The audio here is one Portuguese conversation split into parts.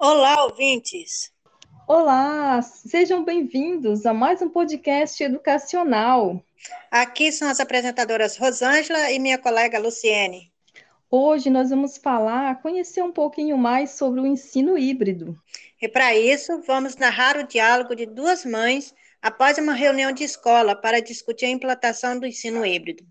Olá, ouvintes! Olá, sejam bem-vindos a mais um podcast educacional. Aqui são as apresentadoras Rosângela e minha colega Luciene. Hoje nós vamos falar, conhecer um pouquinho mais sobre o ensino híbrido. E para isso, vamos narrar o diálogo de duas mães após uma reunião de escola para discutir a implantação do ensino híbrido.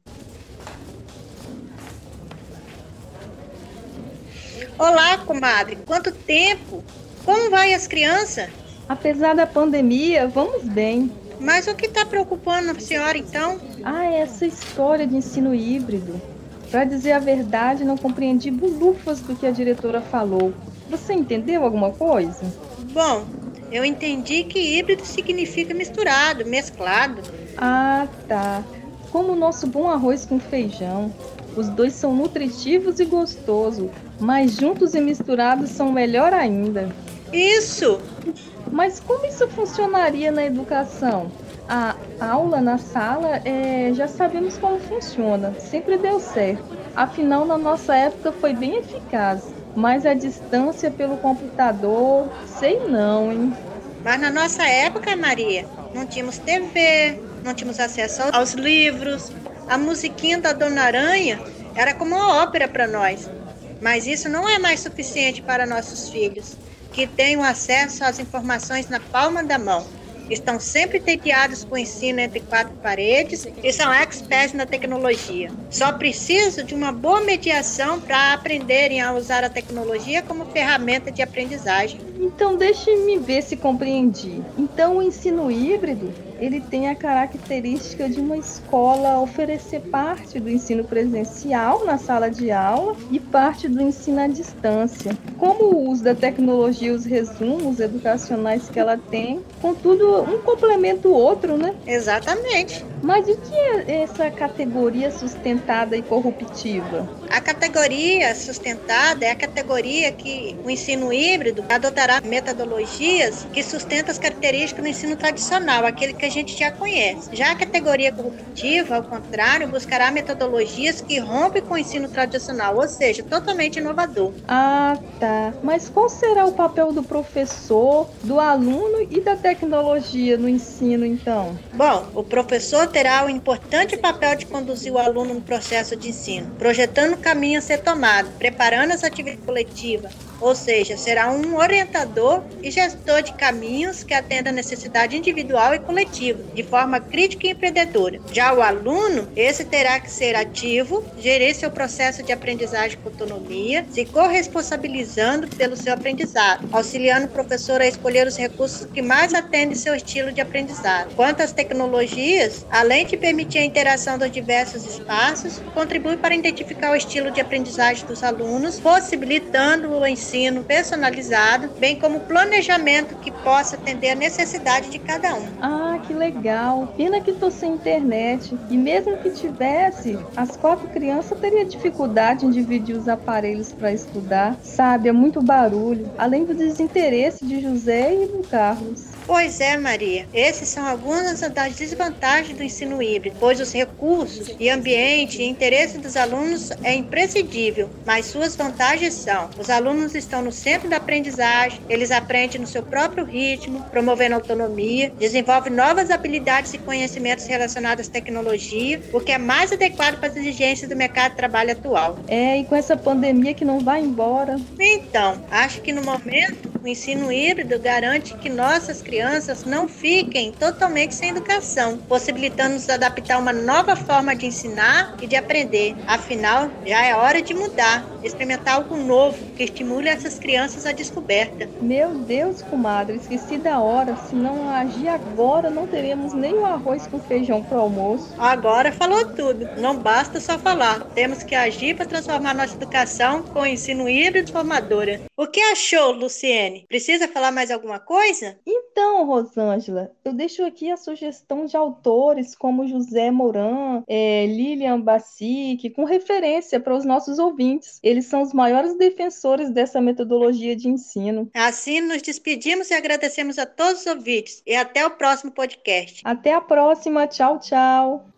Olá, comadre, quanto tempo? Como vai as crianças? Apesar da pandemia, vamos bem. Mas o que está preocupando a senhora então? Ah, essa história de ensino híbrido. Para dizer a verdade, não compreendi bulufas do que a diretora falou. Você entendeu alguma coisa? Bom, eu entendi que híbrido significa misturado, mesclado. Ah, tá. Como o nosso bom arroz com feijão. Os dois são nutritivos e gostosos, mas juntos e misturados são melhor ainda. Isso! Mas como isso funcionaria na educação? A aula na sala, é, já sabemos como funciona, sempre deu certo. Afinal, na nossa época foi bem eficaz. Mas a distância pelo computador, sei não, hein? Mas na nossa época, Maria, não tínhamos TV, não tínhamos acesso aos livros. A musiquinha da Dona Aranha era como uma ópera para nós. Mas isso não é mais suficiente para nossos filhos que tenham acesso às informações na palma da mão. Estão sempre tediados com o ensino entre quatro paredes e são experts na tecnologia. Só preciso de uma boa mediação para aprenderem a usar a tecnologia como ferramenta de aprendizagem. Então, deixe-me ver se compreendi. Então, o ensino híbrido ele tem a característica de uma escola oferecer parte do ensino presencial na sala de aula e parte do ensino à distância. Como o uso da tecnologia, os resumos educacionais que ela tem, contudo, um complementa o outro, né? Exatamente. Mas o que é essa categoria sustentada e corruptiva? A categoria sustentada é a categoria que o ensino híbrido adotará metodologias que sustentam as características do ensino tradicional, aquele que a gente já conhece. Já a categoria corruptiva, ao contrário, buscará metodologias que rompem com o ensino tradicional, ou seja, totalmente inovador. Ah, tá. Mas qual será o papel do professor, do aluno e da tecnologia no ensino, então? Bom, o professor terá o importante papel de conduzir o aluno no processo de ensino, projetando o caminho a ser tomado, preparando as atividades coletivas, ou seja, será um orientador e gestor de caminhos que atenda a necessidade individual e coletiva, de forma crítica e empreendedora. Já o aluno, esse terá que ser ativo, gerir seu processo de aprendizagem com autonomia, se corresponsabilizando pelo seu aprendizado, auxiliando o professor a escolher os recursos que mais atendem seu estilo de aprendizado. Quanto às tecnologias, além de permitir a interação dos diversos espaços, contribui para identificar o estilo de aprendizagem dos alunos, possibilitando o ensino ensino personalizado, bem como planejamento que possa atender a necessidade de cada um. Ah, que legal! Pena que estou sem internet. E mesmo que tivesse, as quatro crianças teriam dificuldade em dividir os aparelhos para estudar. Sabe, é muito barulho, além do desinteresse de José e do Carlos. Pois é, Maria. Esses são algumas das desvantagens do ensino híbrido, pois os recursos e ambiente e interesse dos alunos é imprescindível, mas suas vantagens são: os alunos estão no centro da aprendizagem, eles aprendem no seu próprio ritmo, promovendo autonomia, desenvolvem novas habilidades e conhecimentos relacionados à tecnologia, o que é mais adequado para as exigências do mercado de trabalho atual. É, e com essa pandemia que não vai embora. Então, acho que no momento o ensino híbrido garante que nossas crianças não fiquem totalmente sem educação, possibilitando-nos adaptar a uma nova forma de ensinar e de aprender. Afinal, já é hora de mudar, experimentar algo novo que estimule essas crianças à descoberta. Meu Deus, comadre, esqueci da hora. Se não agir agora, não teremos nem o arroz com feijão para o almoço. Agora falou tudo. Não basta só falar. Temos que agir para transformar nossa educação com ensino híbrido formadora. O que achou, Luciene? Precisa falar mais alguma coisa? Então, Rosângela, eu deixo aqui a sugestão de autores como José Moran, é, Lilian Bassic, com referência para os nossos ouvintes. Eles são os maiores defensores dessa metodologia de ensino. Assim, nos despedimos e agradecemos a todos os ouvintes. E até o próximo podcast. Até a próxima. Tchau, tchau.